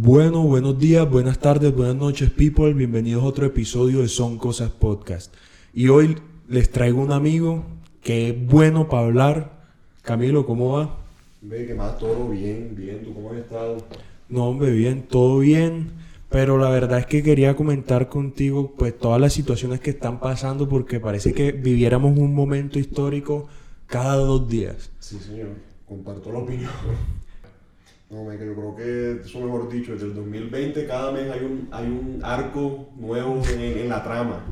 Bueno, buenos días, buenas tardes, buenas noches, people. Bienvenidos a otro episodio de Son Cosas Podcast. Y hoy les traigo un amigo que es bueno para hablar. Camilo, ¿cómo va? Ve que más todo bien, bien. ¿Tú cómo has estado? No, hombre, bien, todo bien. Pero la verdad es que quería comentar contigo pues todas las situaciones que están pasando porque parece que viviéramos un momento histórico cada dos días. Sí, señor. Comparto la opinión. No, me, yo creo que eso mejor dicho, desde el 2020 cada mes hay un, hay un arco nuevo en, en la trama.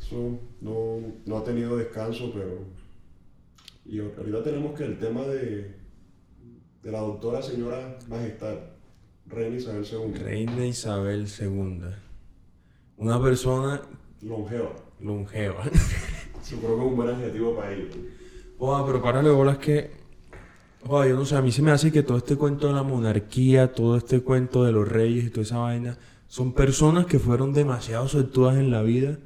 Eso no, no ha tenido descanso, pero... Y ahorita tenemos que el tema de, de la doctora señora Majestad, Reina Isabel II. Reina Isabel II. Una persona Longeva. longeva. Yo creo que es un buen adjetivo para ello. Joder, pero párale bolas que. Yo no sé, a mí se me hace que todo este cuento de la monarquía, todo este cuento de los reyes y toda esa vaina, son personas que fueron demasiado suertudas en la vida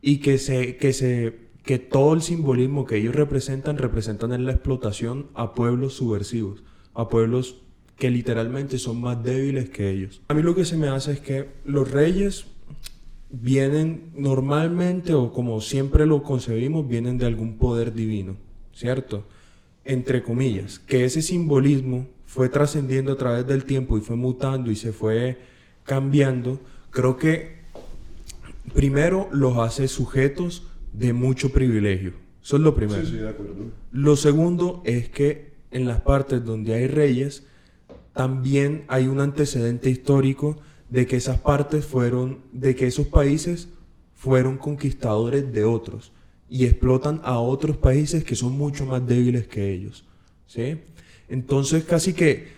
y que se, que se, que todo el simbolismo que ellos representan, representan en la explotación a pueblos subversivos, a pueblos que literalmente son más débiles que ellos. A mí lo que se me hace es que los reyes vienen normalmente, o como siempre lo concebimos, vienen de algún poder divino, ¿cierto? Entre comillas, que ese simbolismo fue trascendiendo a través del tiempo y fue mutando y se fue cambiando, creo que primero los hace sujetos de mucho privilegio. Eso es lo primero. Sí, sí, de acuerdo. Lo segundo es que en las partes donde hay reyes, también hay un antecedente histórico de que esas partes fueron, de que esos países fueron conquistadores de otros y explotan a otros países que son mucho más débiles que ellos. ¿sí? Entonces casi que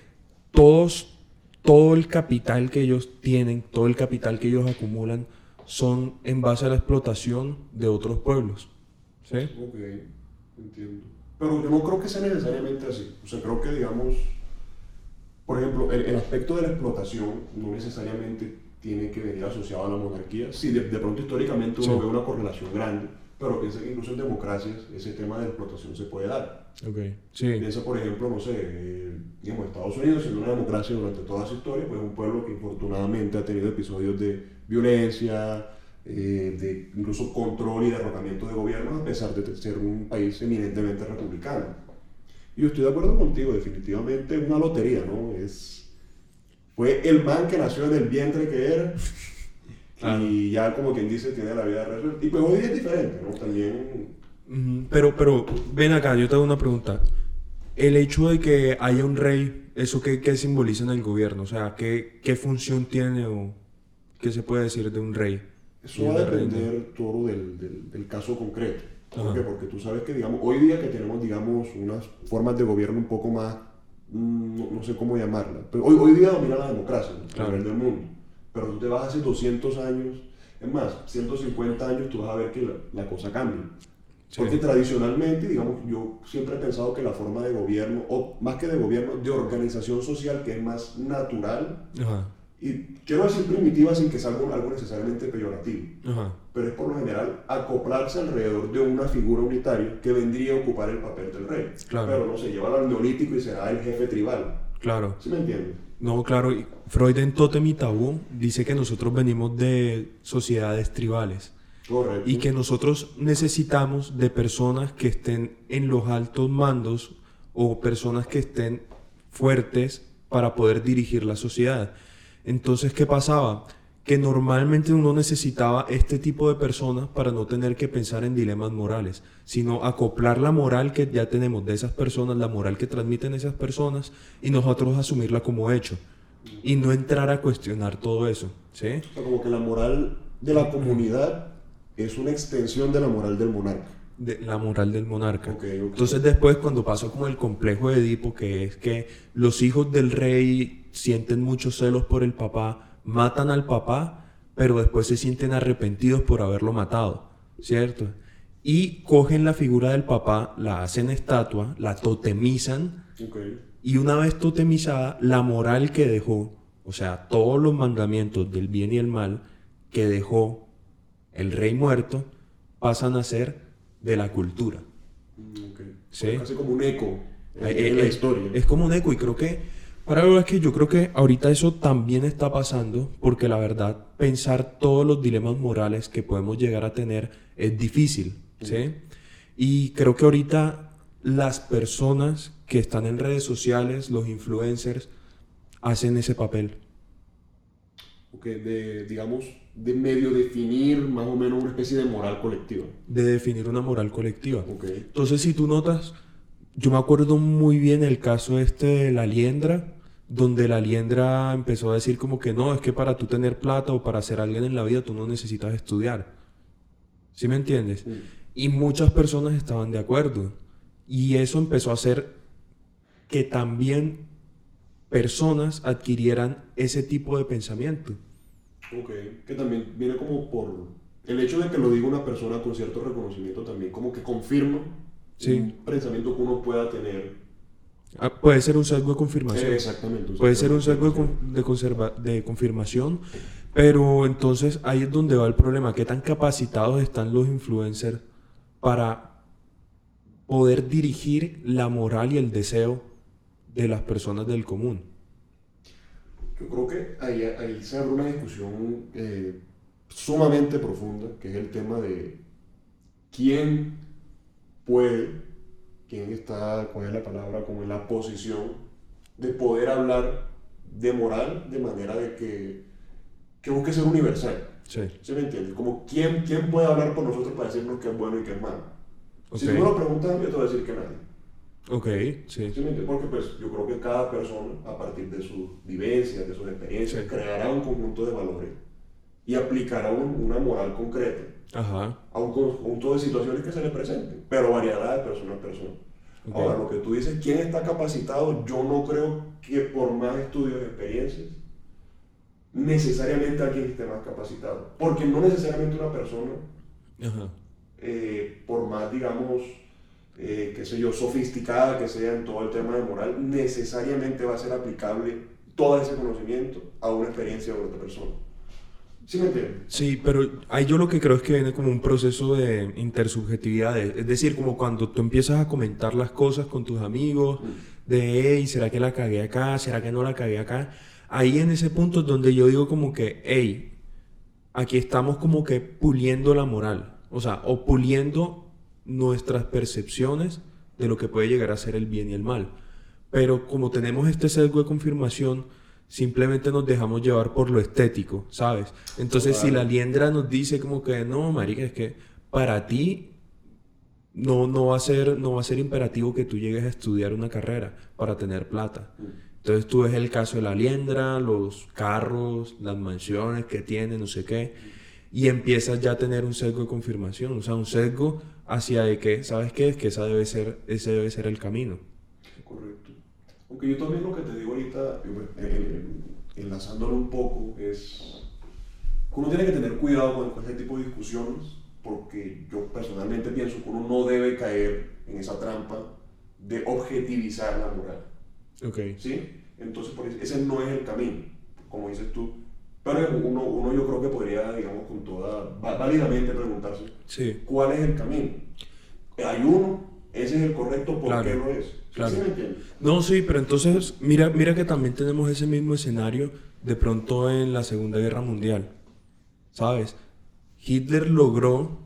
todos, todo el capital que ellos tienen, todo el capital que ellos acumulan, son en base a la explotación de otros pueblos. ¿sí? Ok, entiendo. Pero yo no creo que sea necesariamente así. O sea, creo que, digamos, por ejemplo, el, el aspecto de la explotación no necesariamente tiene que venir asociado a la monarquía. Sí, de, de pronto históricamente uno Sí. ve una correlación grande, pero piensa que incluso en democracias ese tema de explotación se puede dar. Ok. Sí. Piensa, por ejemplo, no sé, eh, digamos, Estados Unidos siendo una democracia durante toda su historia, pues es un pueblo que infortunadamente ha tenido episodios de violencia, eh, de incluso control y derrocamiento de gobiernos, a pesar de ser un país eminentemente republicano. Y yo estoy de acuerdo contigo, definitivamente es una lotería, ¿no? Es, fue el man que nació en el vientre que era. Claro. Y ya como quien dice, tiene la vida resuelta. Y pues hoy día es diferente, ¿no? También Pero, pero, ven acá, yo te hago una pregunta. El hecho de que haya un rey, ¿eso qué, qué simboliza en el gobierno? O sea, ¿qué, qué función tiene o qué se puede decir de un rey? Eso va a depender todo del, del- del caso concreto. ¿Por qué? Porque tú sabes que, digamos, hoy día que tenemos, digamos, unas formas de gobierno un poco más, mm, no, no sé cómo llamarla, pero hoy, hoy día domina la democracia a nivel del mundo. Pero tú te vas hace 200 años, es más, 150 años, tú vas a ver que la, la cosa cambia. Sí. Porque tradicionalmente, digamos, yo siempre he pensado que la forma de gobierno, o más que de gobierno, de organización social, que es más natural, Ajá, y quiero decir primitiva sin que sea algo, algo necesariamente peyorativo ajá, pero es por lo general acoplarse alrededor de una figura unitaria que vendría a ocupar el papel del rey. Claro. Pero no sé, llévalo al neolítico y será el jefe tribal. claro. ¿Sí me entiendes? No, claro, Freud en Totem y Tabú dice que nosotros venimos de sociedades tribales Correcto. y que nosotros necesitamos de personas que estén en los altos mandos o personas que estén fuertes para poder dirigir la sociedad. Entonces, ¿qué pasaba? Que normalmente uno necesitaba este tipo de personas para no tener que pensar en dilemas morales, sino acoplar la moral que ya tenemos de esas personas, la moral que transmiten esas personas, y nosotros asumirla como hecho. Y no entrar a cuestionar todo eso. ¿Sí? O sea, como que la moral de la comunidad es una extensión de la moral del monarca. de la moral del monarca. Ok, ok. Entonces después cuando pasó como el complejo de Edipo, que es que los hijos del rey sienten muchos celos por el papá, matan al papá, pero después se sienten arrepentidos por haberlo matado, ¿cierto? Y cogen la figura del papá, la hacen estatua, la totemizan, y una vez totemizada, la moral que dejó, o sea, todos los mandamientos del bien y el mal que dejó el rey muerto, pasan a ser de la cultura. Mm. Sí. Casi como un eco en, Eh, la eh, historia. Es como un eco y creo que Para es que yo creo que ahorita eso también está pasando porque la verdad pensar todos los dilemas morales que podemos llegar a tener es difícil, ¿sí? Y creo que ahorita las personas que están en redes sociales, los influencers, hacen ese papel. Ok, de, digamos, de medio definir más o menos una especie de moral colectiva. De definir una moral colectiva. Ok. Entonces, si tú notas, yo me acuerdo muy bien el caso este de la liendra, donde la liendra empezó a decir como que no, es que para tú tener plata o para ser alguien en la vida tú no necesitas estudiar. ¿Sí me entiendes? Y muchas personas estaban de acuerdo. Y eso empezó a hacer que también personas adquirieran ese tipo de pensamiento. Ok, que también viene como por el hecho de que lo diga una persona con cierto reconocimiento también, como que confirma un pensamiento que uno pueda tener. Ah, puede ser un sesgo de confirmación. exactamente. Puede ser un sesgo de, conserva de confirmación, pero entonces ahí es donde va el problema. ¿Qué tan capacitados están los influencers para poder dirigir la moral y el deseo de las personas del común? Yo creo que ahí, se abre una discusión eh, sumamente profunda, que es el tema de quién puede, quién está, cuál es la palabra, como en la posición de poder hablar de moral de manera de que, que busque ser universal. Sí. ¿Sí me entiendes? Como quién, quién puede hablar por nosotros para decirnos qué es bueno y qué es malo. Si tú me lo preguntas, yo te voy a decir que nadie. Ok, sí. Porque pues yo creo que cada persona, a partir de sus vivencias, de sus experiencias, creará un conjunto de valores y aplicará una moral concreta a un conjunto de situaciones que se le presenten, pero variará de persona a persona. Ahora, lo que tú dices, ¿quién está capacitado? Yo no creo que por más estudios y experiencias, necesariamente alguien esté más capacitado. Porque no necesariamente una persona, eh, por más, digamos, eh, qué sé yo, sofisticada que sea en todo el tema de moral, necesariamente va a ser aplicable todo ese conocimiento a una experiencia de otra persona. ¿Sí pero ahí yo lo que creo es que viene como un proceso de intersubjetividad, es decir, como cuando tú empiezas a comentar las cosas con tus amigos, de, hey, ¿será que la cagué acá? ¿Será que no la cagué acá? Ahí en ese punto es donde yo digo como que, hey, aquí estamos como que puliendo la moral, o sea, o puliendo nuestras percepciones de lo que puede llegar a ser el bien y el mal. Pero como tenemos este sesgo de confirmación, simplemente nos dejamos llevar por lo estético, ¿sabes? Entonces, si la liendra nos dice como que no, marica, es que para ti no, no, va a ser, no va a ser imperativo que tú llegues a estudiar una carrera para tener plata. Entonces tú ves el caso de la liendra, los carros, las mansiones que tiene, no sé qué, y empiezas ya a tener un sesgo de confirmación, o sea, un sesgo hacia de que, ¿sabes qué? Es que esa debe ser, ese debe ser el camino. Correcto. Aunque yo también lo que te digo ahorita, eh, enlazándolo un poco, es que uno tiene que tener cuidado con este tipo de discusiones, porque yo personalmente pienso que uno no debe caer en esa trampa de objetivizar la moral. Ok. ¿Sí? Entonces, ese no es el camino, como dices tú. Pero uno, uno yo creo que podría, digamos, con toda, válidamente preguntarse, sí. ¿cuál es el camino? Hay uno, ese es el correcto, ¿por qué no es? Claro. no, sí, pero entonces, mira, mira que también tenemos ese mismo escenario de pronto en la Segunda Guerra Mundial. ¿Sabes? Hitler logró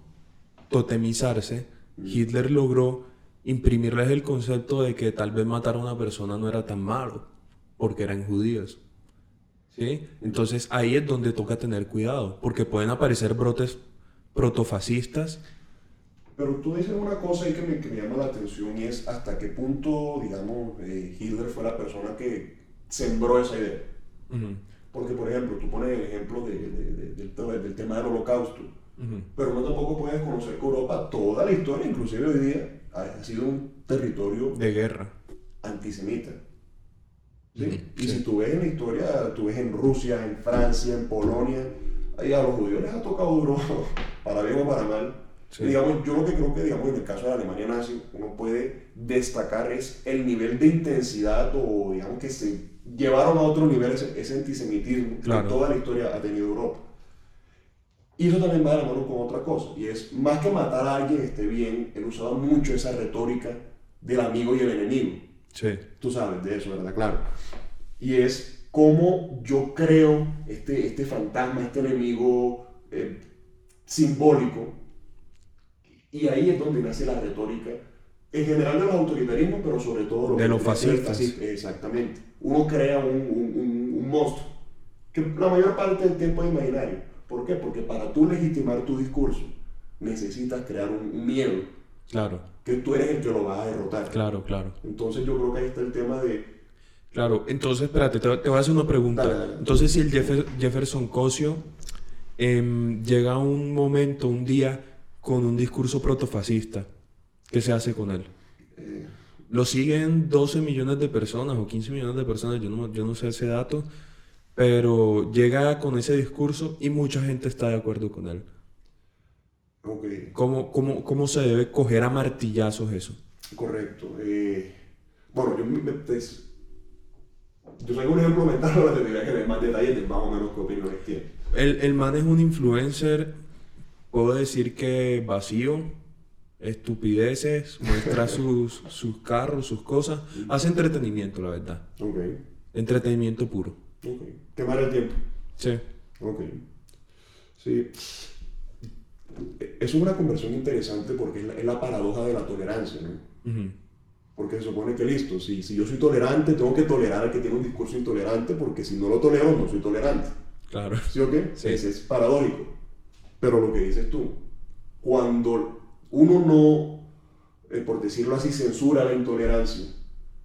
totemizarse, mm. Hitler logró imprimirles el concepto de que tal vez matar a una persona no era tan malo, porque eran judíos. Entonces ahí es donde toca tener cuidado, porque pueden aparecer brotes protofascistas. Pero tú dices una cosa ahí que me, que me llama la atención y es hasta qué punto, digamos, eh, Hitler fue la persona que sembró esa idea. Porque, por ejemplo, tú pones el ejemplo de, del, del, tema del holocausto, pero no tampoco puedes conocer que Europa, toda la historia, inclusive hoy día, ha sido un territorio de guerra antisemita. Y si tú ves en la historia, tú ves en Rusia, en Francia, en Polonia, ahí a los judíos les ha tocado duro, para bien o para mal. Digamos, yo lo que creo que digamos, en el caso de la Alemania nazi, uno puede destacar es el nivel de intensidad o digamos que se llevaron a otro nivel ese, antisemitismo que toda la historia ha tenido Europa. Y eso también va de la mano con otra cosa, y es, más que matar a alguien esté bien, él usaba mucho esa retórica del amigo y el enemigo. Sí. Tú sabes de eso, ¿verdad? Claro. Y es cómo yo creo este, este fantasma, este enemigo eh, simbólico. Y ahí es donde nace la retórica, en general de los autoritarismos, pero sobre todo de los fascistas. Exactamente. Uno crea un, un, un, monstruo, que la mayor parte del tiempo es imaginario. ¿Por qué? Porque para tú legitimar tu discurso necesitas crear un, miedo. Claro. Que tú eres el que lo va a derrotar. Claro, claro. Entonces yo creo que ahí está el tema de Claro, entonces, espérate, te, voy a hacer una pregunta. Entonces, si el Jefferson Cosio em, llega a un momento, un día, con un discurso protofascista, ¿qué se hace con él? Lo siguen 12 millones de personas o 15 millones de personas, yo no, yo no sé ese dato, pero llega con ese discurso y mucha gente está de acuerdo con él. Okay. ¿Cómo, cómo, cómo se debe coger a martillazos eso? Correcto. Eh, bueno, yo me, pues, yo soy un ejemplo mental, ahora tendría que ver más detalles de más o menos qué opiniones tiene. El, el man es un influencer, puedo decir que vacío, estupideces, muestra sus, sus carros, sus cosas, hace entretenimiento, la verdad. Ok. Entretenimiento puro. Ok. Quemar el tiempo. Sí. Ok. Sí. Es una conversión interesante porque es la, paradoja de la tolerancia, ¿no? Porque se supone que listo, si, si yo soy tolerante, tengo que tolerar al que tiene un discurso intolerante, porque si no lo tolero, no soy tolerante. Claro. ¿Sí o qué? Sí. es paradójico. Pero lo que dices tú, cuando uno no, eh, por decirlo así, censura la intolerancia,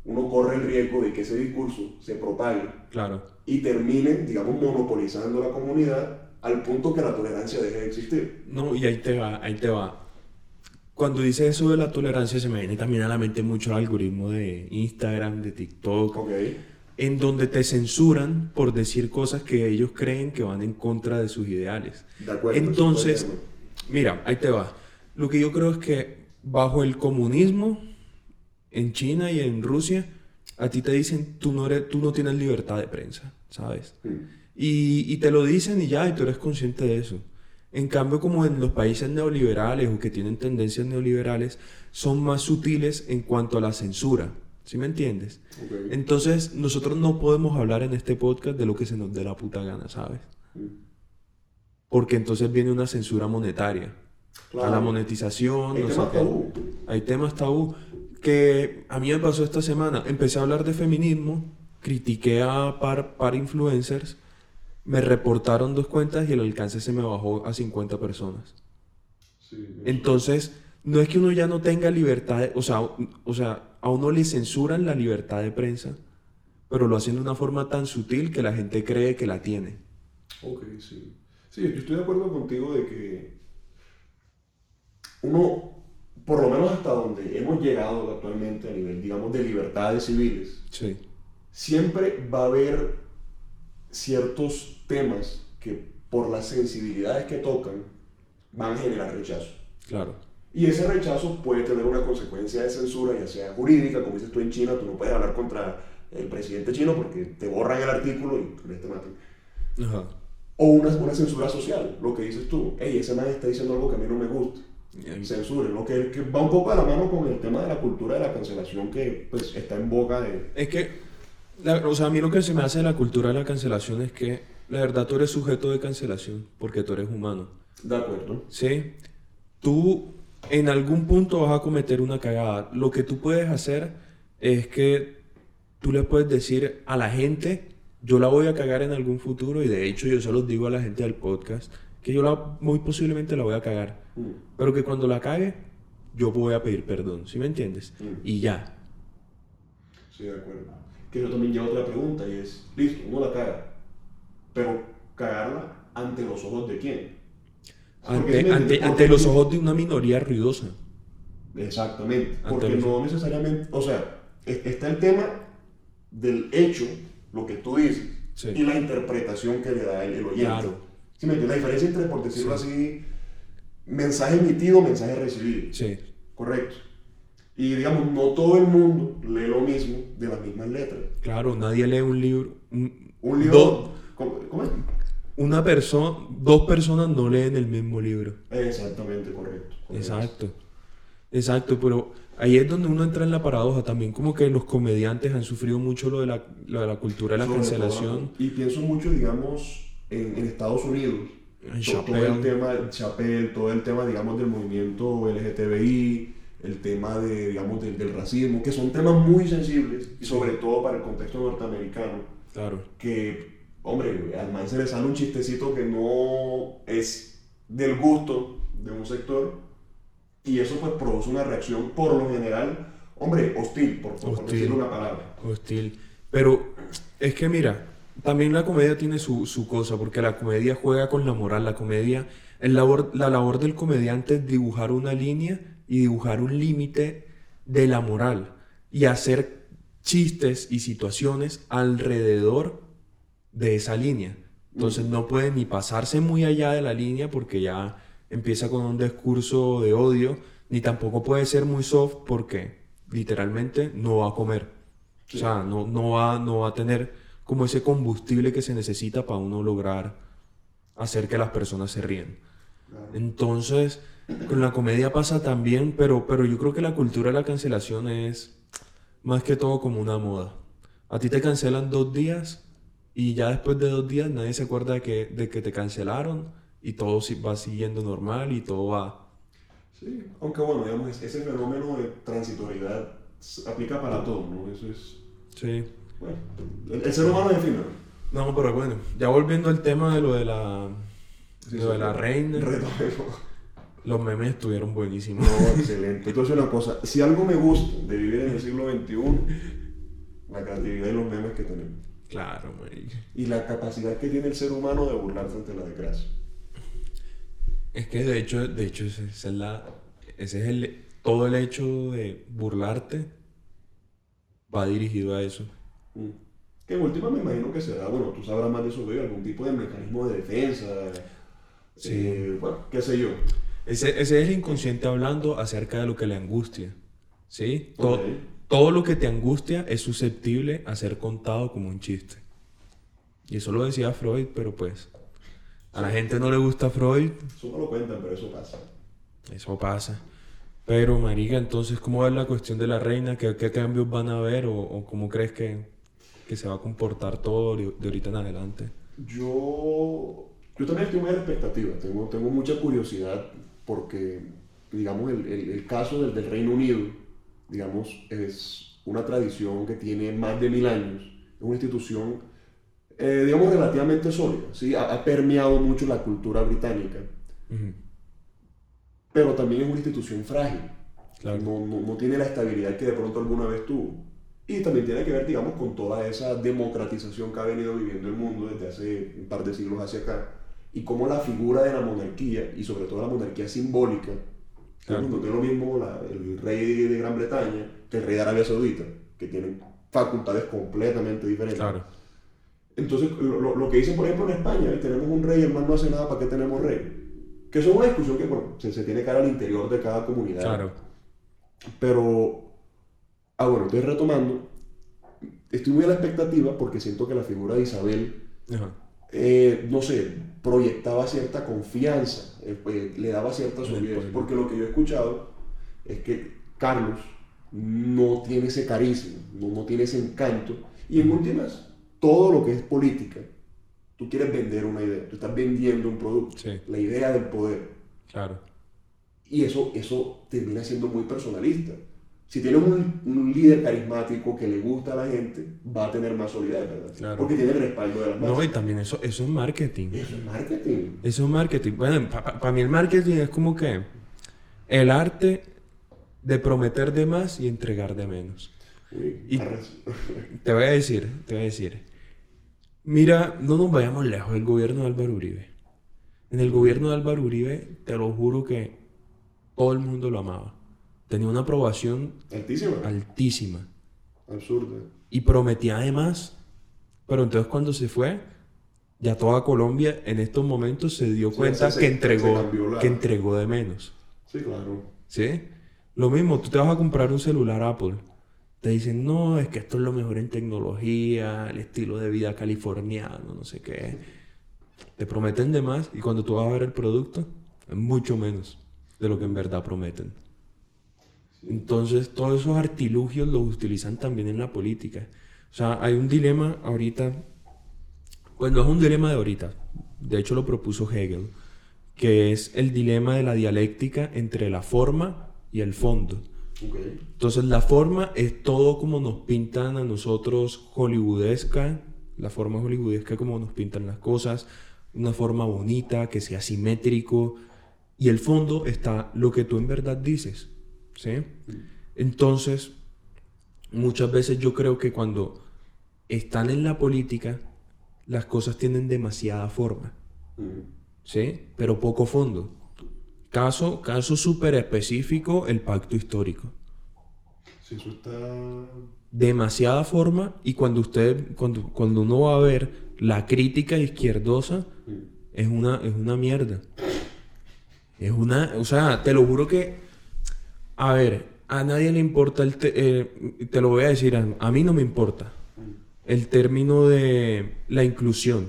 uno corre el riesgo de que ese discurso se propague claro. y termine, digamos, monopolizando la comunidad al punto que la tolerancia deje de existir. No, y ahí te va, ahí te va cuando dice eso de la tolerancia, se me viene también a la mente mucho el algoritmo de Instagram, de TikTok, en donde te censuran por decir cosas que ellos creen que van en contra de sus ideales. De acuerdo, Entonces, mira, ahí te va. Lo que yo creo es que bajo el comunismo, en China y en Rusia, a ti te dicen, tú no, eres, tú no tienes libertad de prensa, ¿sabes? Y, y te lo dicen y ya, y tú eres consciente de eso. En cambio, como en los países neoliberales o que tienen tendencias neoliberales, son más sutiles en cuanto a la censura. ¿Sí me entiendes? Entonces, nosotros no podemos hablar en este podcast de lo que se nos dé la puta gana, ¿sabes? Mm. Porque entonces viene una censura monetaria. A la monetización. Hay temas tabú. Hay temas tabú. Que a mí me pasó esta semana. Empecé a hablar de feminismo, critiqué a par, par influencers me reportaron dos cuentas y el alcance se me bajó a 50 personas. Entonces, no es que uno ya no tenga libertad, o, sea, o sea, a uno le censuran la libertad de prensa, pero lo hacen de una forma tan sutil que la gente cree que la tiene. Ok, sí. Sí, yo estoy de acuerdo contigo de que uno, por lo menos hasta donde hemos llegado actualmente a nivel, digamos, de libertades civiles, sí. siempre va a haber ciertos temas que por las sensibilidades que tocan van a generar rechazo. Claro. Y ese rechazo puede tener una consecuencia de censura, ya sea jurídica, como dices tú en China, tú no puedes hablar contra el presidente chino porque te borran el artículo y te matan. Ajá. O una, una, censura social, lo que dices tú, hey, ese man está diciendo algo que a mí no me gusta. Censure, lo que, que, va un poco a la mano con el tema de la cultura de la cancelación que pues está en boca de... Es que o sea, a mí lo que se me hace de la cultura de la cancelación es que, la verdad, tú eres sujeto de cancelación porque tú eres humano. De acuerdo. Sí. Tú en algún punto vas a cometer una cagada. Lo que tú puedes hacer es que tú le puedes decir a la gente, yo la voy a cagar en algún futuro y de hecho yo se los digo a la gente del podcast, que yo la, muy posiblemente la voy a cagar. Mm. Pero que cuando la cague, yo voy a pedir perdón, ¿sí me entiendes? Mm. Y ya. Sí, de acuerdo que yo también llevo otra pregunta y es, listo, uno la caga, pero cagarla ante los ojos de quién? Ante, ante, ante los ojos de una minoría ruidosa. Exactamente, porque no necesariamente, o sea, está el tema del hecho, lo que tú dices, y la interpretación que le da el, oyente. Claro. ¿Sí me entiendes? La diferencia entre, por decirlo así, mensaje emitido, mensaje recibido. Sí. Correcto. Y digamos, no todo el mundo lee lo mismo de las mismas letras. Claro, nadie lee un libro. Un, libro. ¿cómo, es? Una persona, dos personas no leen el mismo libro. Exactamente, correcto, Exacto. Exacto, pero ahí es donde uno entra en la paradoja. También como que los comediantes han sufrido mucho lo de la, lo de la cultura de la Sobre cancelación. todo, y pienso mucho, digamos, en, en Estados Unidos. En To- todo, Chappelle. el tema, Chappelle, todo el tema, digamos, del movimiento LGTBI, el tema de, digamos, del, del racismo, que son temas muy sensibles, y sobre todo para el contexto norteamericano, Claro. que, hombre, al man se le sale un chistecito que no es del gusto de un sector, y eso pues produce una reacción, por lo general, hombre, hostil, por, por Hostil. decirle una palabra. Hostil. Pero es que mira, también la comedia tiene su, su cosa, porque la comedia juega con la moral. La comedia, el labor, la labor del comediante es dibujar una línea y dibujar un límite de la moral y hacer chistes y situaciones alrededor de esa línea. Entonces no puede ni pasarse muy allá de la línea porque ya empieza con un discurso de odio, ni tampoco puede ser muy soft porque literalmente no va a comer. O sea, no, no, va, no va a tener como ese combustible que se necesita para uno lograr hacer que las personas se ríen. Entonces, con la comedia pasa también, pero, pero yo creo que la cultura de la cancelación es más que todo como una moda. A ti te cancelan dos días y ya después de dos días nadie se acuerda de que, de que te cancelaron y todo va siguiendo normal y todo va... Sí, aunque bueno, digamos, es- ese fenómeno de transitoriedad aplica para todo, ¿no? Eso es, Sí. bueno, el, el ser humano es efímero. No, pero bueno, ya volviendo al tema de lo de la, Sí, lo de la reina, los memes estuvieron buenísimos. No, excelente. Entonces una cosa, si algo me gusta de vivir en el siglo XXI, la creatividad y los memes que tenemos. Claro, marica. Y la capacidad que tiene el ser humano de burlarse ante la desgracia. Es que de hecho, de hecho ese, es la, ese es el, todo el hecho de burlarte va dirigido a eso. Mm. Que en última me imagino que será, bueno, tú sabrás más de eso, algún tipo de mecanismo de defensa. Sí. eh, bueno, qué sé yo. Ese, ese es el inconsciente hablando acerca de lo que le angustia. ¿Sí? To- Ok. Todo lo que te angustia es susceptible a ser contado como un chiste. Y eso lo decía Freud, pero pues a la gente no le gusta Freud, Eso no lo cuentan, pero eso pasa. eso pasa. Pero, Marica, entonces, ¿cómo va la cuestión de la reina? ¿Qué, qué cambios van a haber? ¿O, o cómo crees que, que se va a comportar todo de, ahorita en adelante? Yo, yo también estoy muy expectativa, tengo, tengo mucha curiosidad porque, digamos, el, el- el caso del, del Reino Unido, digamos, es una tradición que tiene más de mil años, es una institución, eh, digamos, relativamente sólida, ¿sí? ha, ha permeado mucho la cultura británica, pero también es una institución frágil, Claro. no, no, no tiene la estabilidad que de pronto alguna vez tuvo. Y también tiene que ver, digamos, con toda esa democratización que ha venido viviendo el mundo desde hace un par de siglos hacia acá. Y cómo la figura de la monarquía, y sobre todo la monarquía simbólica, Claro. no es lo mismo la- el rey de Gran Bretaña que el rey de Arabia Saudita, que tienen facultades completamente diferentes. Claro. Entonces, lo, lo- que dicen, por ejemplo, en España, tenemos un rey, el man no hace nada, ¿para qué tenemos rey? Que eso es una discusión que, bueno, se, se tiene que dar al interior de cada comunidad. Claro. Pero, ah, bueno, estoy retomando. Estoy muy a la expectativa porque siento que la figura de Isabel, Ajá. Eh, no sé, proyectaba cierta confianza, eh, pues, le daba cierta solidez. pueblo. Porque lo que yo he escuchado es que Carlos no tiene ese carisma, no, no tiene ese encanto. Y en últimas, todo lo que es política, tú quieres vender una idea, tú estás vendiendo un producto, Sí. la idea del poder. Claro. Y eso, eso termina siendo muy personalista. Si tienes un, un líder carismático que le gusta a la gente, va a tener más solidez, ¿verdad? Claro. Porque tiene el respaldo de las masas. No, y también eso, eso es marketing. Eso es marketing. Eso es marketing. Bueno, para mí el marketing es como que el arte de prometer de más y entregar de menos. Uy, Y- Te voy a decir, te voy a decir. Mira, no nos vayamos lejos del gobierno de Álvaro Uribe. En el gobierno de Álvaro Uribe, te lo juro que todo el mundo lo amaba. Tenía una aprobación Altísima. altísima. Absurda. Y prometía además. Pero entonces cuando se fue, ya toda Colombia en estos momentos se dio Sí, cuenta se- que, entregó, la- que entregó de menos. Sí, claro. ¿Sí? Lo mismo, tú te vas a comprar un celular Apple. Te dicen, no, es que esto es lo mejor en tecnología, el estilo de vida californiano, no sé qué. Te prometen de más y cuando tú vas a ver el producto, es mucho menos de lo que en verdad prometen. Entonces, todos esos artilugios los utilizan también en la política. O sea, hay un dilema ahorita, pues no es un dilema de ahorita, de hecho lo propuso Hegel, que es el dilema de la dialéctica entre la forma y el fondo. Okay. Entonces la forma es todo como nos pintan a nosotros hollywoodesca, la forma hollywoodesca como nos pintan las cosas, una forma bonita, que sea simétrico, y el fondo está lo que tú en verdad dices, ¿sí? Entonces, muchas veces yo creo que cuando están en la política, las cosas tienen demasiada forma, ¿sí? Pero poco fondo. Caso, caso súper específico, el pacto histórico. Sí, eso está... Demasiada forma y cuando usted, cuando, cuando uno va a ver la crítica izquierdosa, es una, es una mierda. Es una, o sea, te lo juro que, a ver, a nadie le importa el, te, eh, te lo voy a decir, a, a mí no me importa el término de la inclusión.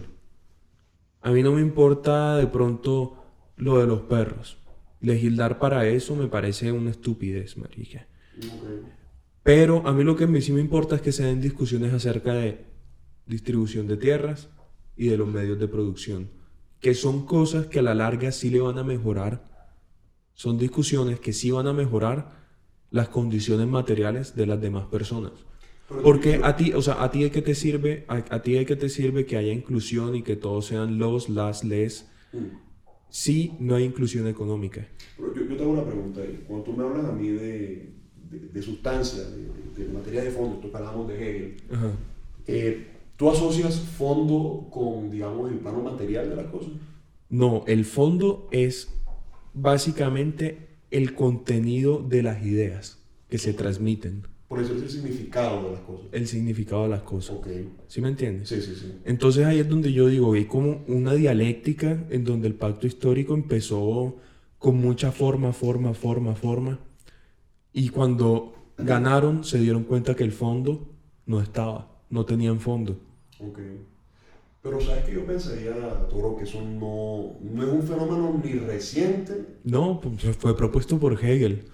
A mí no me importa de pronto lo de los perros. Legislar para eso me parece una estupidez, marica. Pero a mí lo que sí me importa es que se den discusiones acerca de distribución de tierras y de los medios de producción, que son cosas que a la larga sí le van a mejorar. Son discusiones que sí van a mejorar las condiciones materiales de las demás personas. Porque a ti, o sea, a ti de qué te sirve, a, ti de qué te sirve que haya inclusión y que todos sean los, las, les, si no hay inclusión económica. Pero yo, yo tengo una pregunta ahí. Cuando tú me hablas a mí de, de, de sustancia, de, de, materia de fondo, tú hablamos de Hegel, eh, ¿tú asocias fondo con, digamos, el plano material de las cosas? No, el fondo es básicamente el contenido de las ideas que se transmiten. Por eso es el significado de las cosas. El significado de las cosas. Ok. ¿Sí me entiendes? Sí, sí, sí. Entonces ahí es donde yo digo, hay como una dialéctica en donde el pacto histórico empezó con mucha forma, forma, forma, forma. Y cuando ganaron se dieron cuenta que el fondo no estaba, no tenían fondo. Ok. Pero sabes que yo pensaría, Toro, que eso no, no es un fenómeno ni reciente. No, pues fue propuesto por Hegel.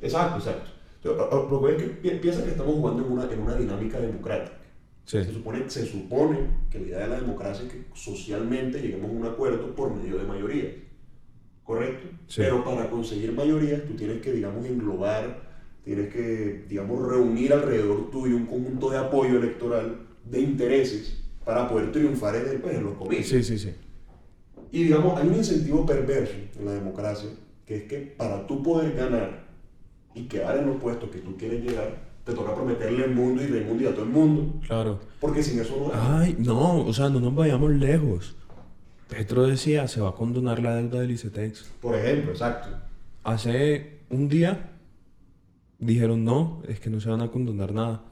Exacto, exacto. Lo que es que pi- piensa que estamos jugando en una, en una dinámica democrática. Sí. Se, supone, se supone que la idea de la democracia es que socialmente lleguemos a un acuerdo por medio de mayorías. ¿Correcto? Sí. Pero para conseguir mayorías tú tienes que, digamos, englobar, tienes que, digamos, reunir alrededor tuyo un conjunto de apoyo electoral de intereses para poder triunfar en, el, pues, en los comicios. Sí, sí, sí. Y digamos, hay un incentivo perverso en la democracia, que es que para tú poder ganar y quedar en los puestos que tú quieres llegar, te toca prometerle el mundo y el mundo y a todo el mundo, Claro. porque sin eso no Ay, no, o sea, no nos vayamos lejos. Petro decía, se va a condonar la deuda del ICETEX. Por ejemplo, exacto. Hace un día dijeron, no, es que no se van a condonar nada.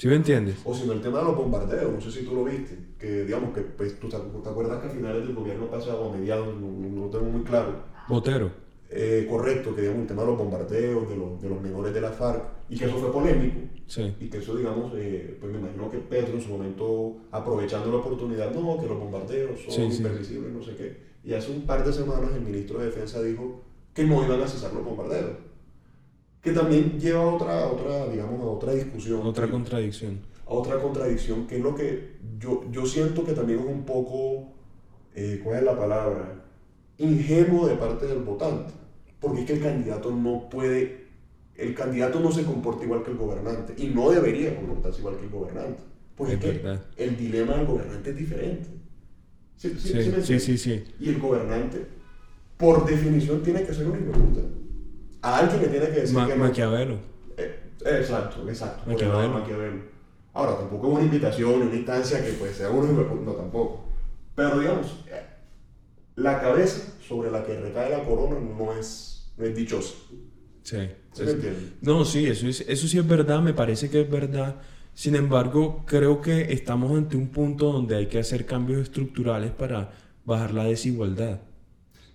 ¿Sí me entiendes? O sino el tema de los bombardeos, no sé si tú lo viste, que digamos que pues, tú te, acuerdas que a finales del gobierno pasado, a mediados, no, no- tengo muy claro, Botero. eh, correcto, que digamos el tema de los bombardeos, de los, de los menores de la FARC, y que eso fue polémico, Sí. y que eso, digamos, eh, pues me imagino que Petro en su momento, aprovechando la oportunidad, no, que los bombardeos son Sí, sí. impermisibles, no sé qué. Y hace un par de semanas el ministro de Defensa dijo que no iban a cesar los bombardeos. Que también lleva a otra, otra, digamos, a otra discusión. Otra que- contradicción. a otra contradicción, que es lo que yo, yo siento que también es un poco, eh, ¿cuál es la palabra? Ingenuo de parte del votante. Porque es que el candidato no puede, el candidato no se comporta igual que el gobernante y no debería comportarse igual que el gobernante. Porque Es que el dilema del gobernante es diferente. ¿Sí, sí, Sí, sí, entiendes? sí, sí. Y el gobernante, por definición, tiene que ser un hijo de puta. A alguien le tiene que decir Ma- que no. Maquiavelo. Eh, exacto, exacto. Maquiavelo. Maquiavelo. Ahora, tampoco es una invitación, una instancia que pues sea uno, no tampoco. Pero digamos, eh, la cabeza sobre la que recae la corona no es, no es dichosa. Sí. ¿Sí me entiendes? No, sí, eso, es, eso sí es verdad, me parece que es verdad. Sin embargo, creo que estamos ante un punto donde hay que hacer cambios estructurales para bajar la desigualdad.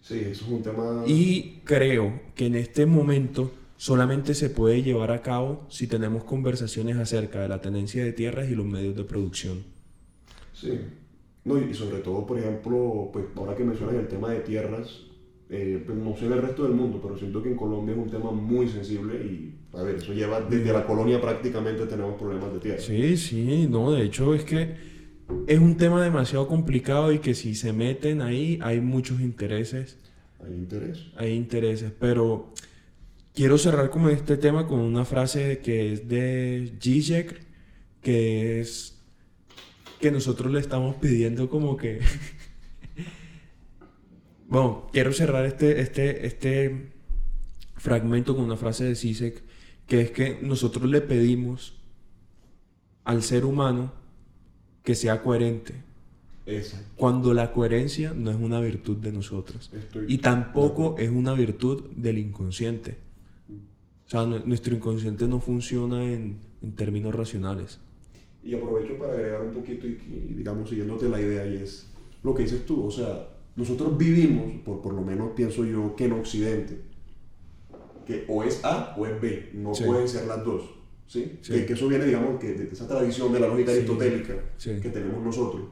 Sí, eso es un tema... Y creo que en este momento solamente se puede llevar a cabo si tenemos conversaciones acerca de la tenencia de tierras y los medios de producción. Sí. No, y sobre todo, por ejemplo, pues ahora que mencionas el tema de tierras, eh, pues no sé en el resto del mundo, pero siento que en Colombia es un tema muy sensible y, a ver, eso lleva desde la colonia prácticamente tenemos problemas de tierra. Sí, sí, no, de hecho es que es un tema demasiado complicado y que si se meten ahí hay muchos intereses. Hay interés. Hay intereses, pero quiero cerrar con este tema con una frase que es de Zizek, que es que nosotros le estamos pidiendo como que... bueno, quiero cerrar este, este, este fragmento con una frase de Zizek, que es que nosotros le pedimos al ser humano que sea coherente. Esa. Cuando la coherencia no es una virtud de nosotros. Estoy Y tampoco es una virtud del inconsciente. O sea, nu- nuestro inconsciente no funciona en, en términos racionales. Y aprovecho para agregar un poquito y, y, digamos siguiéndote la idea y es lo que dices tú, o sea, nosotros vivimos, por, por lo menos pienso yo, que en Occidente, que o es A o es B, no Sí. pueden ser las dos, ¿sí? Sí. Que, que eso viene, digamos, que de esa tradición de la lógica Sí. aristotélica Sí. que tenemos nosotros.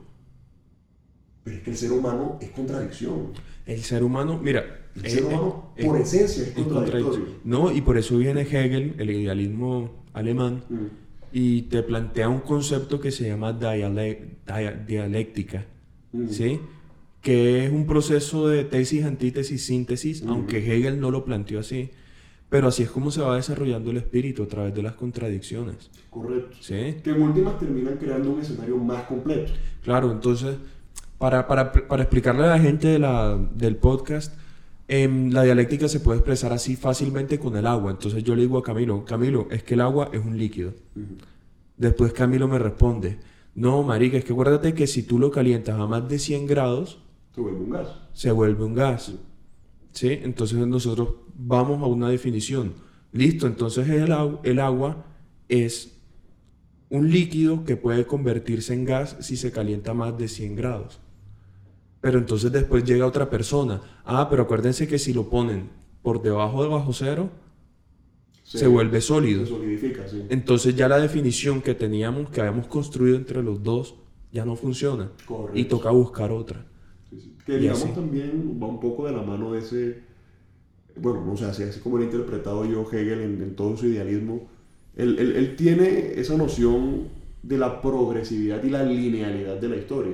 Pero es que el ser humano es contradicción. El ser humano, mira, El eh, ser humano, eh, por esencia, es es contradictorio. contradictorio. No, y por eso viene Hegel, el idealismo alemán, Mm. y te plantea un concepto que se llama diale- dia- dialéctica, Mm. ¿sí? Que es un proceso de tesis, antítesis, síntesis, Mm. aunque Hegel no lo planteó así. Pero así es como se va desarrollando el espíritu a través de las contradicciones, Correcto. ¿sí? Que en últimas terminan creando un escenario más completo. Claro, entonces, para, para, para explicarle a la gente de la, del podcast, em, la dialéctica se puede expresar así fácilmente con el agua. Entonces yo le digo a Camilo, Camilo, es que el agua es un líquido. Después Camilo me responde, no, marica, es que acuérdate que si tú lo calientas a más de 100 grados, Se vuelve un gas. se vuelve un gas. ¿Sí? Entonces nosotros vamos a una definición. Listo, entonces el, el agua es un líquido que puede convertirse en gas si se calienta más de 100 grados. Pero entonces después llega otra persona. Ah, pero acuérdense que si lo ponen por debajo de bajo cero, se vuelve sólido. Se solidifica, sí. entonces ya la definición que teníamos, que habíamos construido entre los dos, ya no funciona. Correcto. Y toca buscar otra. Sí, sí. Que digamos así. también va un poco de la mano de ese, bueno, no sé, así, así como lo he interpretado yo Hegel en, en todo su idealismo, él, él- él tiene esa noción de la progresividad y la linealidad de la historia.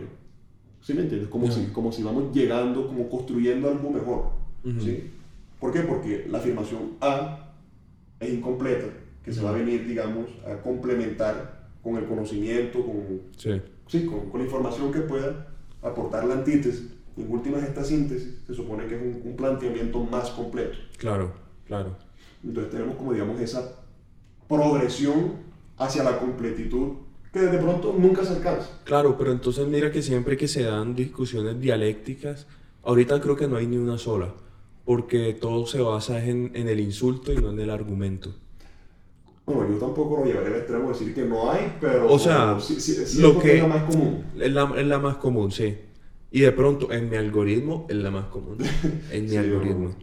¿Sí me entiendes? Como, Ya. si, como si vamos llegando, como construyendo algo mejor. Ujú. ¿sí? ¿Por qué? Porque la afirmación A es incompleta, que se va a venir, digamos, a complementar con el conocimiento, con, Sí. sí, con, con la información que pueda aportar la antítesis. Y en últimas, esta síntesis se supone que es un, un planteamiento más completo. Claro, claro. Entonces tenemos como, digamos, esa progresión hacia la completitud que de pronto nunca se alcanza. Claro, pero entonces mira que siempre que se dan discusiones dialécticas, ahorita creo que no hay ni una sola, porque todo se basa en, en el insulto y no en el argumento. Bueno, yo tampoco lo llevaré al extremo de decir que no hay, pero O sea, lo que- es la más común. Es la, es la más común, sí. Y de pronto, en mi algoritmo, es la más común. En mi Sí, algoritmo. no.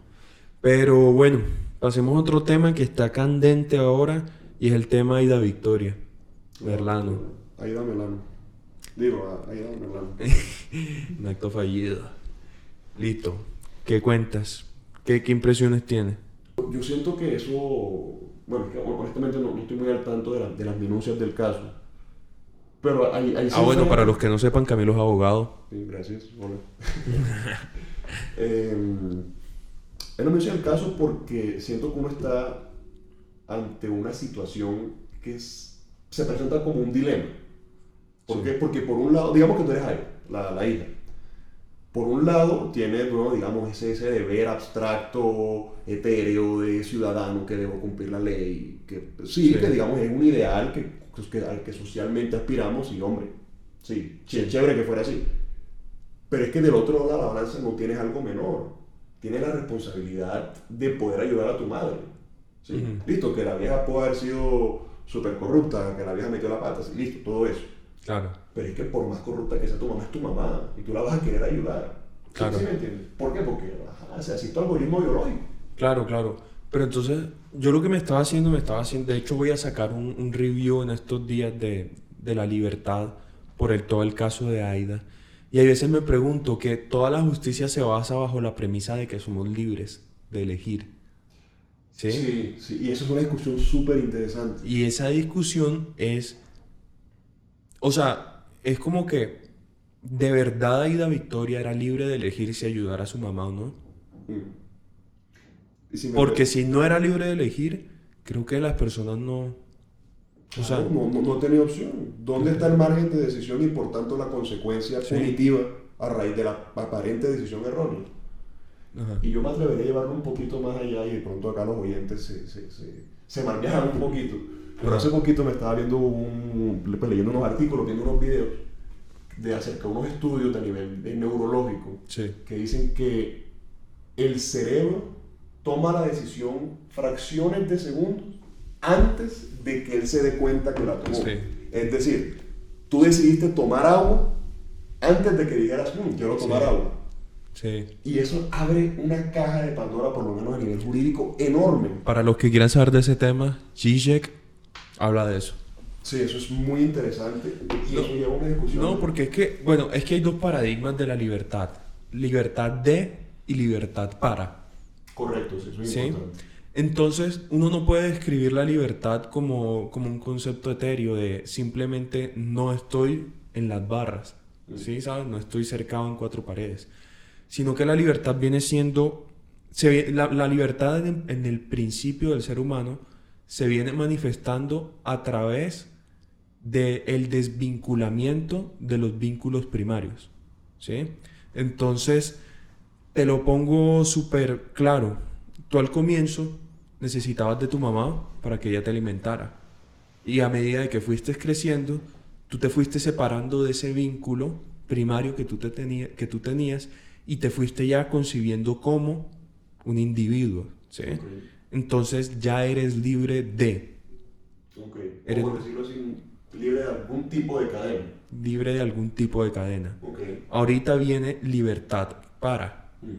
Pero bueno, pasemos a otro tema que está candente ahora y es el tema Aida Victoria, Merlano. Ahí da Melano. Digo, ahí da Melano. Un acto fallido. Listo. ¿Qué cuentas? ¿Qué, qué impresiones tienes? Yo siento que eso, bueno, honestamente no, no estoy muy al tanto de, la- de las minucias del caso. Pero hay, hay Ah, bueno, para los que no sepan, Camilo es abogado. Sí, gracias. Hola. eh, él no menciona el caso porque siento que uno está ante una situación que es- se presenta como un dilema. ¿Por Sí. qué? Porque por un lado, digamos que tú eres Jairo, la, la hija. Por un lado, tienes, bueno, digamos, ese, ese deber abstracto, etéreo de ciudadano que debo cumplir la ley, que sí, Sí. que digamos es un ideal que, pues, que- al que socialmente aspiramos y, hombre, sí, ch- chévere que fuera así. Pero es que del otro lado de la balanza no tienes algo menor. Tienes la responsabilidad de poder ayudar a tu madre. ¿sí? Listo, que la vieja puede haber sido súper corrupta, que la vieja metió la pata, sí, listo, todo eso. Claro. Pero es que por más corrupta que sea tu mamá, es tu mamá y tú la vas a querer ayudar. ¿Sí- Claro. ¿Sí, me entiendes? ¿Por qué? Porque ajá, se así tu algoritmo biológico. Claro, claro. Pero entonces, yo lo que me estaba haciendo, me estaba haciendo, de hecho voy a sacar un, un review en estos días de, de la libertad por el, todo el caso de Aida. Y a veces me pregunto que toda la justicia se basa bajo la premisa de que somos libres de elegir. ¿Sí? Sí, sí, y eso es una discusión súper interesante. Y esa discusión es, o sea, es como que de verdad Aida Victoria era libre de elegir si ayudar a su mamá o no. Mm. Si Porque si no era libre de elegir, creo que las personas no... O sea, no, no, no tenía opción. ¿Dónde está el margen de decisión y por tanto la consecuencia Sí. punitiva a raíz de la aparente decisión errónea? ajá. Y yo me atrevería a llevarlo un poquito más allá y de pronto acá los oyentes se, se, se, se un poquito. Pero hace poquito me estaba viendo un, pues, leyendo unos artículos, viendo unos videos de acerca de unos estudios de nivel de neurológico Sí. que dicen que el cerebro toma la decisión fracciones de segundos antes de que él se dé cuenta que la tomó. Sí. Es decir, tú decidiste tomar agua antes de que dijeras, "Mm, quiero tomar Sí. agua. Sí. Y eso abre una caja de Pandora, por lo menos a nivel jurídico, enorme. Para los que quieran saber de ese tema, Zizek habla de eso. Sí, eso es muy interesante y No. eso lleva a una discusión. No, porque es que, bueno, es que hay dos paradigmas de la libertad. Libertad de y libertad para. Correcto, sí, eso es ¿Sí? importante. Entonces, uno no puede describir la libertad como, como un concepto etéreo de simplemente no estoy en las barras, ¿sí? ¿Sabes? No estoy cercado en cuatro paredes. Sino que la libertad viene siendo... Se, la, la libertad en, en el principio del ser humano se viene manifestando a través del desvinculamiento de los vínculos primarios, ¿sí? Entonces, te lo pongo súper claro. Tú al comienzo necesitabas de tu mamá para que ella te alimentara. Y a medida de que fuiste creciendo, tú te fuiste separando de ese vínculo primario que tú, te tenía- que tú tenías y te fuiste ya concibiendo como un individuo. ¿sí? Entonces ya eres libre de, Ok. Eres- decirlo así, libre de algún tipo de cadena. libre de algún tipo de cadena. Ok. Ahorita viene libertad para. Mm.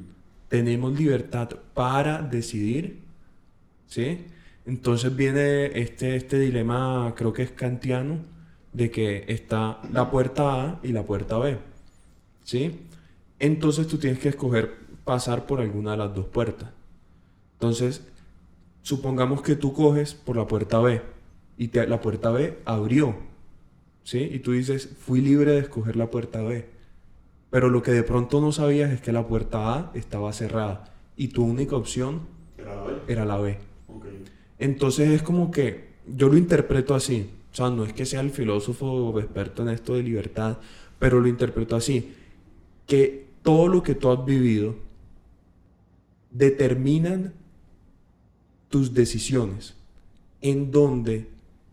tenemos libertad para decidir, ¿sí? Entonces viene este, este dilema, creo que es kantiano, de que está la puerta A y la puerta B, ¿sí? Entonces tú tienes que escoger pasar por alguna de las dos puertas. Entonces, supongamos que tú coges por la puerta B y te- la puerta B abrió, ¿sí? Y tú dices, fui libre de escoger la puerta B. Pero lo que de pronto no sabías es que la puerta A estaba cerrada y tu única opción Era la B. era la B. Ok. Entonces es como que yo lo interpreto así. O sea, no es que sea el filósofo o experto en esto de libertad, pero lo interpreto así. Que todo lo que tú has vivido determinan tus decisiones. En donde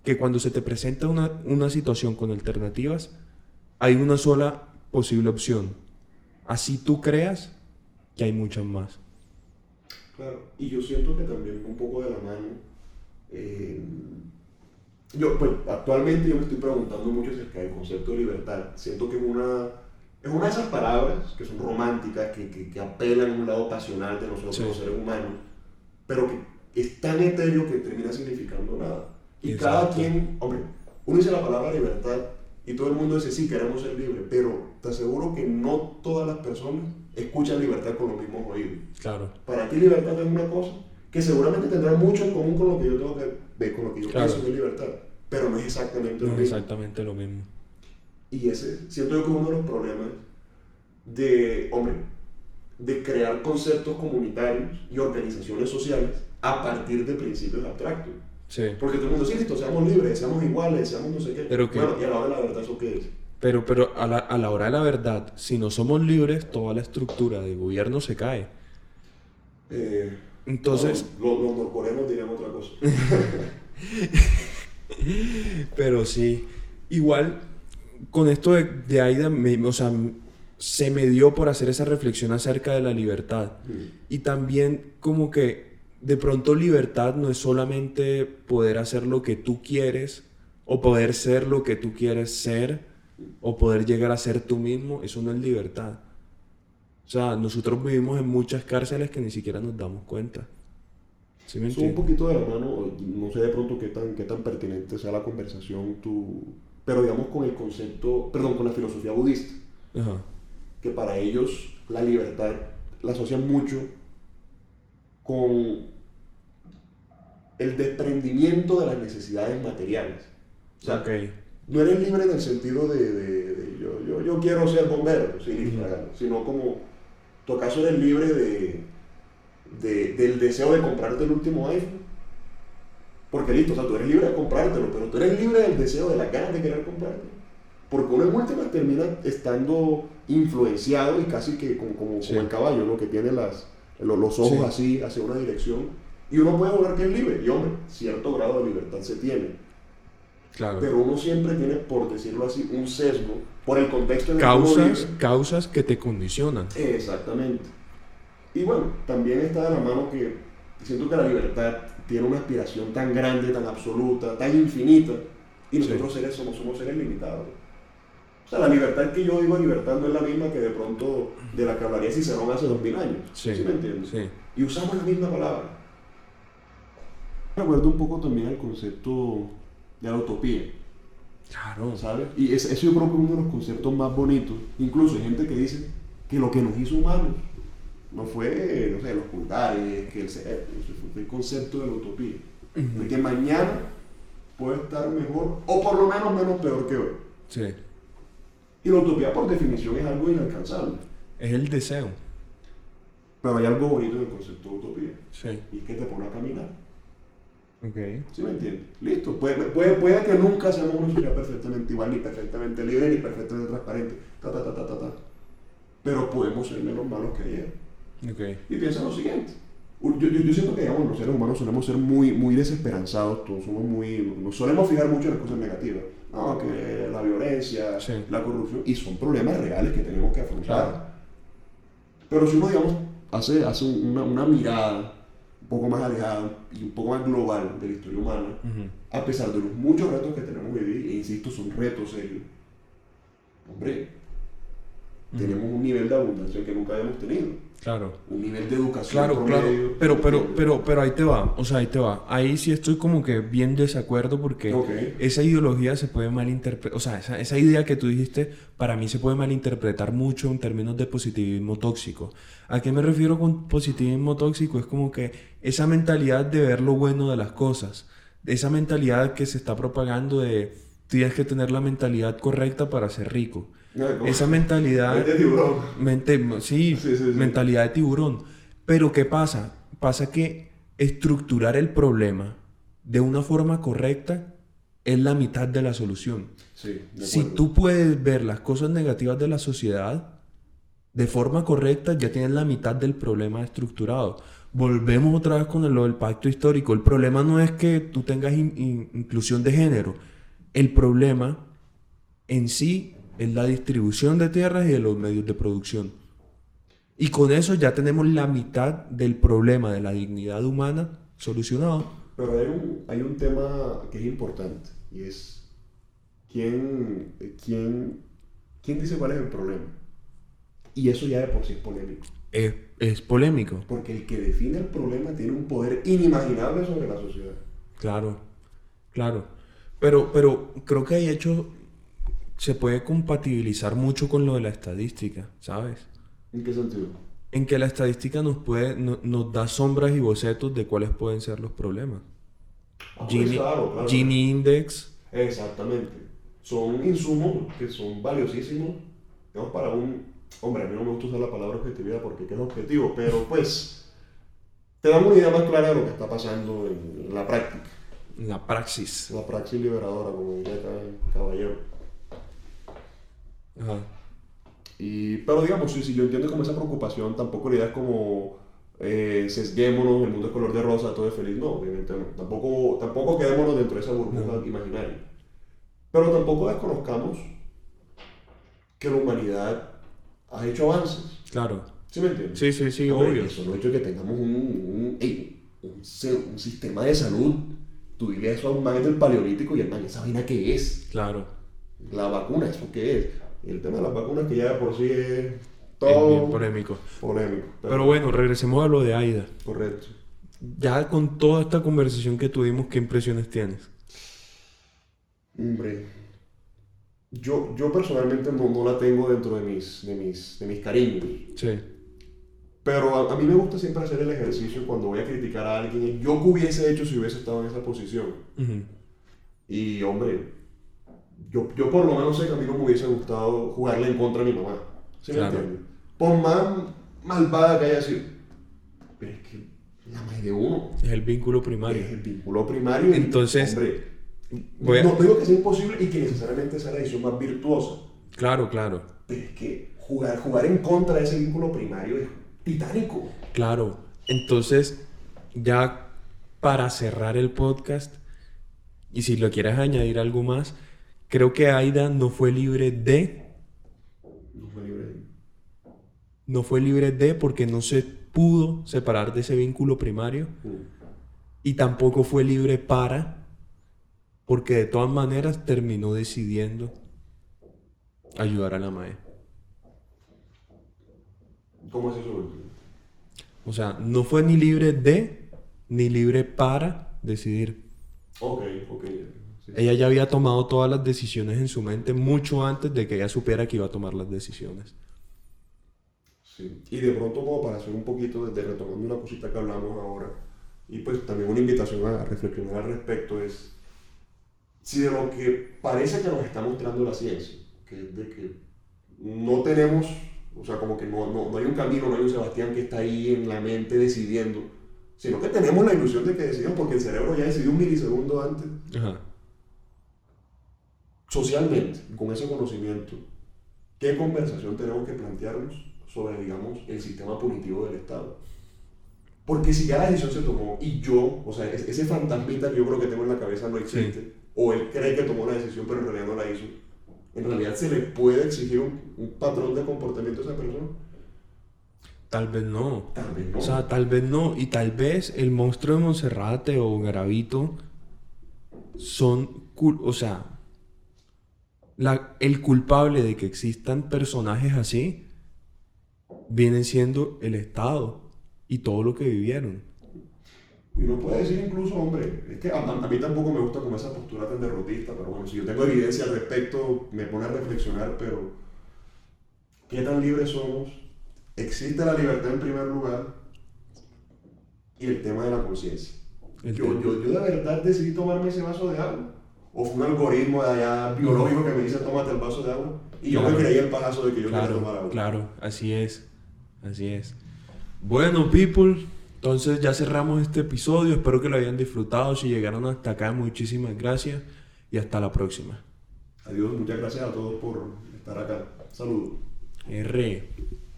que cuando se te presenta una, una situación con alternativas, hay una sola posible opción. Así tú creas que hay muchas más. Claro, y yo siento que también un poco de la mano. eh, yo, pues, actualmente yo me estoy preguntando mucho acerca del concepto de libertad. Siento que es una, es una de esas palabras que son románticas, que, que, que apelan a un lado pasional de nosotros Sí. los seres humanos, pero que es tan etéreo que termina significando nada. Y Exacto. cada quien, hombre, uno dice la palabra libertad y todo el mundo dice sí, queremos ser libres, pero te aseguro que no todas las personas escuchan libertad con los mismos oídos. Claro. Para ti libertad es una cosa que seguramente tendrá mucho en común con lo que yo tengo que ver, con lo que yo Claro. pienso de libertad, pero no es exactamente lo No es mismo. exactamente lo mismo. Y ese siento yo que es uno de los problemas de, hombre, de crear conceptos comunitarios y organizaciones sociales a partir de principios abstractos. Sí. Porque todo el mundo dice, listo, seamos libres, seamos iguales, seamos no sé qué. Pero que- Bueno, y a la hora de la verdad, ¿eso qué es? Pero, pero a, la, a la hora de la verdad, si no somos libres, toda la estructura de gobierno se cae. Eh, Entonces, no, los, norcoreanos dirían otra cosa. pero sí, igual con esto de, de Aida, me- o sea, se me dio por hacer esa reflexión acerca de la libertad. Y también como que de pronto libertad no es solamente poder hacer lo que tú quieres o poder ser lo que tú quieres ser o poder llegar a ser tú mismo, eso no es libertad. O sea, nosotros vivimos en muchas cárceles que ni siquiera nos damos cuenta. ¿Sí me un poquito de la mano, no sé de pronto qué tan, qué tan pertinente sea la conversación, tú, pero digamos con el concepto, perdón, con la filosofía budista. Ajá. que para ellos la libertad la asocian mucho con el desprendimiento de las necesidades materiales. O sea, Ok. no eres libre en el sentido de, de- de yo, yo, yo quiero ser bombero, sí, sino como, tu acaso eres libre de, de- del deseo de comprarte el último iPhone. Porque listo, o sea, tú eres libre de comprártelo, pero tú eres libre del deseo, de las ganas de querer comprártelo. Porque uno en últimas termina estando influenciado y casi que como, como, Sí. como el caballo, ¿no? que tiene las, lo- los ojos Sí. así hacia una dirección. Y uno puede volver que es libre. Y hombre, cierto grado de libertad se tiene. Claro. Pero uno siempre tiene, por decirlo así, un sesgo por el contexto en el que uno causas, vive. causas que te condicionan. Exactamente. Y bueno, también está de la mano que siento que la libertad tiene una aspiración tan grande, tan absoluta, tan infinita, y Sí. nosotros seres somos, somos seres limitados. O sea, la libertad que yo digo libertad no es la misma que de pronto de la que hablaría Cicerón hace dos mil años. Sí. me entiendes? Sí. Y usamos la misma palabra. Recuerdo un poco también el concepto de la utopía. Claro. ¿sabes? Y ese, ese yo creo que es uno de los conceptos más bonitos. Incluso hay gente que dice que lo que nos hizo humanos no fue, no sé, los pulgares, que el eso fue el concepto de la utopía. De que mañana puede estar mejor, o por lo menos menos peor que hoy. Sí. Y la utopía por definición es algo inalcanzable. Es el deseo. Pero hay algo bonito en el concepto de utopía. Sí. Y es que te pone a caminar. Ok. ¿Sí me entiendes? Listo. Puede, puede, puede que nunca seamos una sociedad perfectamente igual, ni perfectamente libre, ni perfectamente transparente. Ta, ta, ta, ta, ta, ta. Pero podemos ser menos malos que ayer. Ok. Y piensa en lo siguiente. Yo, yo, yo siento que digamos, los seres humanos solemos ser muy, muy desesperanzados, todos somos muy, nos solemos fijar mucho en las cosas negativas. No, que la violencia, Sí. la corrupción, y son problemas reales que tenemos que afrontar. Claro. Pero si uno, digamos, hace, hace una, una mirada un poco más alejada y un poco más global de la historia humana, a pesar de los muchos retos que tenemos que vivir, e insisto, son retos serios, hombre, tenemos un nivel de abundancia que nunca habíamos tenido, Claro. un nivel de educación Claro, claro. promedio. Pero, pero, pero, pero ahí te va. O sea, ahí te va. Ahí sí estoy como que bien desacuerdo porque Ok. esa ideología se puede malinterpretar. O sea, esa, esa idea que tú dijiste, para mí se puede malinterpretar mucho en términos de positivismo tóxico. ¿A qué me refiero con positivismo tóxico? Es como que esa mentalidad de ver lo bueno de las cosas. Esa mentalidad que se está propagando de tienes que tener la mentalidad correcta para ser rico. Esa mentalidad... Mente de tiburón. Mente, sí, Sí, sí, sí. mentalidad de tiburón. Pero ¿qué pasa? Pasa que estructurar el problema de una forma correcta es la mitad de la solución. De Si tú puedes ver las cosas negativas de la sociedad de forma correcta, ya tienes la mitad del problema estructurado. Volvemos otra vez con lo del pacto histórico. El problema no es que tú tengas in- in- inclusión de género. El problema en sí es la distribución de tierras y de los medios de producción. Y con eso ya tenemos la mitad del problema de la dignidad humana solucionado. Pero hay un, hay un tema que es importante y es quién, quién, quién dice cuál es el problema. Y eso ya de por sí es polémico. Es, es polémico. Porque el que define el problema tiene un poder inimaginable sobre la sociedad. Claro, claro. Pero, pero creo que hay hecho se puede compatibilizar mucho con lo de la estadística, ¿sabes? ¿En qué sentido? En que la estadística nos puede, no- nos da sombras y bocetos de cuáles pueden ser los problemas. Ah, pues Gini, claro, claro. Gini Index, Exactamente. Son insumos que son valiosísimos, digamos, para un... Hombre, a mí no me gusta usar la palabra objetividad porque ¿qué es objetivo? Pero pues te dan una idea más clara de lo que está pasando en, en la práctica. la praxis. La praxis liberadora, como diría acá el caballero. Ajá. Y, pero digamos, sí, sí, yo entiendo como esa preocupación, tampoco la idea es como eh, sesguémonos, el mundo es color de rosa, todo es feliz, no, obviamente no. Tampoco, tampoco quedémonos dentro de esa burbuja No. imaginaria. Pero tampoco desconozcamos que la humanidad ha hecho avances. Claro. ¿Sí me entiendes? Sí, sí, sí, Hombre, obvio. Eso no ha hecho que tengamos un, un, un, un sistema de salud. Tú dile eso a un man del paleolítico y el man, ¿esa vaina qué es? Claro. La vacuna, ¿eso qué es? Y el tema de las vacunas que ya de por sí es Es todo bien polémico. polémico. Pero bueno, regresemos a lo de Aida. Correcto. Ya con toda esta conversación que tuvimos, ¿qué impresiones tienes? Hombre, yo, yo personalmente no, no la tengo dentro de mis, de mis, de mis cariños. Sí. Pero a, a mí me gusta siempre hacer el ejercicio cuando voy a criticar a alguien. Yo qué hubiese hecho si hubiese estado en esa posición. Y hombre, yo, yo por lo menos sé que a mí no me hubiese gustado jugarle en contra de mi mamá. ¿Sí me Claro. entiendes? Por más malvada que haya sido. Pero es que la madre de uno Es el vínculo es primario. el vínculo primario. Entonces, hombre, a- no digo que sea imposible y que necesariamente sea la decisión más virtuosa. Claro, claro. Pero es que jugar, jugar en contra de ese vínculo primario es titánico. Claro. Entonces, ya para cerrar el podcast, y si lo quieres añadir algo más, creo que Aida no fue libre de, No fue libre de- no fue libre de porque no se pudo separar de ese vínculo primario y tampoco fue libre para porque de todas maneras terminó decidiendo ayudar a la mae. ¿Cómo es eso? O sea, no fue ni libre de ni libre para decidir. Ok, ok. Sí. Ella ya había tomado todas las decisiones en su mente mucho antes de que ella supiera que iba a tomar las decisiones. Sí. Y de pronto, como para hacer un poquito, de, de retomando una cosita que hablamos ahora, y pues también una invitación a reflexionar al respecto es si de lo que parece que nos está mostrando la ciencia, que es de que no tenemos, o sea, como que no, no, no hay un camino, no hay un Sebastián que está ahí en la mente decidiendo, sino que tenemos la ilusión de que decidimos porque el cerebro ya decidió un milisegundo antes, Ajá. Socialmente, con ese conocimiento, ¿qué conversación tenemos que plantearnos sobre, digamos, el sistema punitivo del Estado? Porque si ya la decisión se tomó y yo, o sea, es- ese fantasmita que yo creo que tengo en la cabeza no existe, o él cree que tomó la decisión pero en realidad no la hizo, en realidad se le puede exigir un, un patrón de comportamiento a esa persona. Tal vez no. Tal vez no. O sea, tal vez no. Y tal vez el monstruo de Monserrate o Garavito son, o sea, la- el culpable de que existan personajes así viene siendo el Estado y todo lo que vivieron. Y uno puede decir incluso, hombre, es que a, a- mí tampoco me gusta como esa postura tan derrotista, pero bueno, si yo tengo evidencia al respecto, me pone a reflexionar, pero ¿qué tan libres somos? Existe la libertad en primer lugar y el tema de la conciencia. Yo, yo, yo de verdad decidí tomarme ese vaso de agua. O fue un algoritmo de allá biológico que me dice tómate el vaso de agua. Y yo Claro. me creí el pajazo de que yo quería tomar Claro, agua. claro, así es. Así es. Bueno, people, entonces ya cerramos este episodio. Espero que lo hayan disfrutado. Si llegaron hasta acá, muchísimas gracias y hasta la próxima. Adiós, muchas gracias a todos por estar acá. Saludos. R.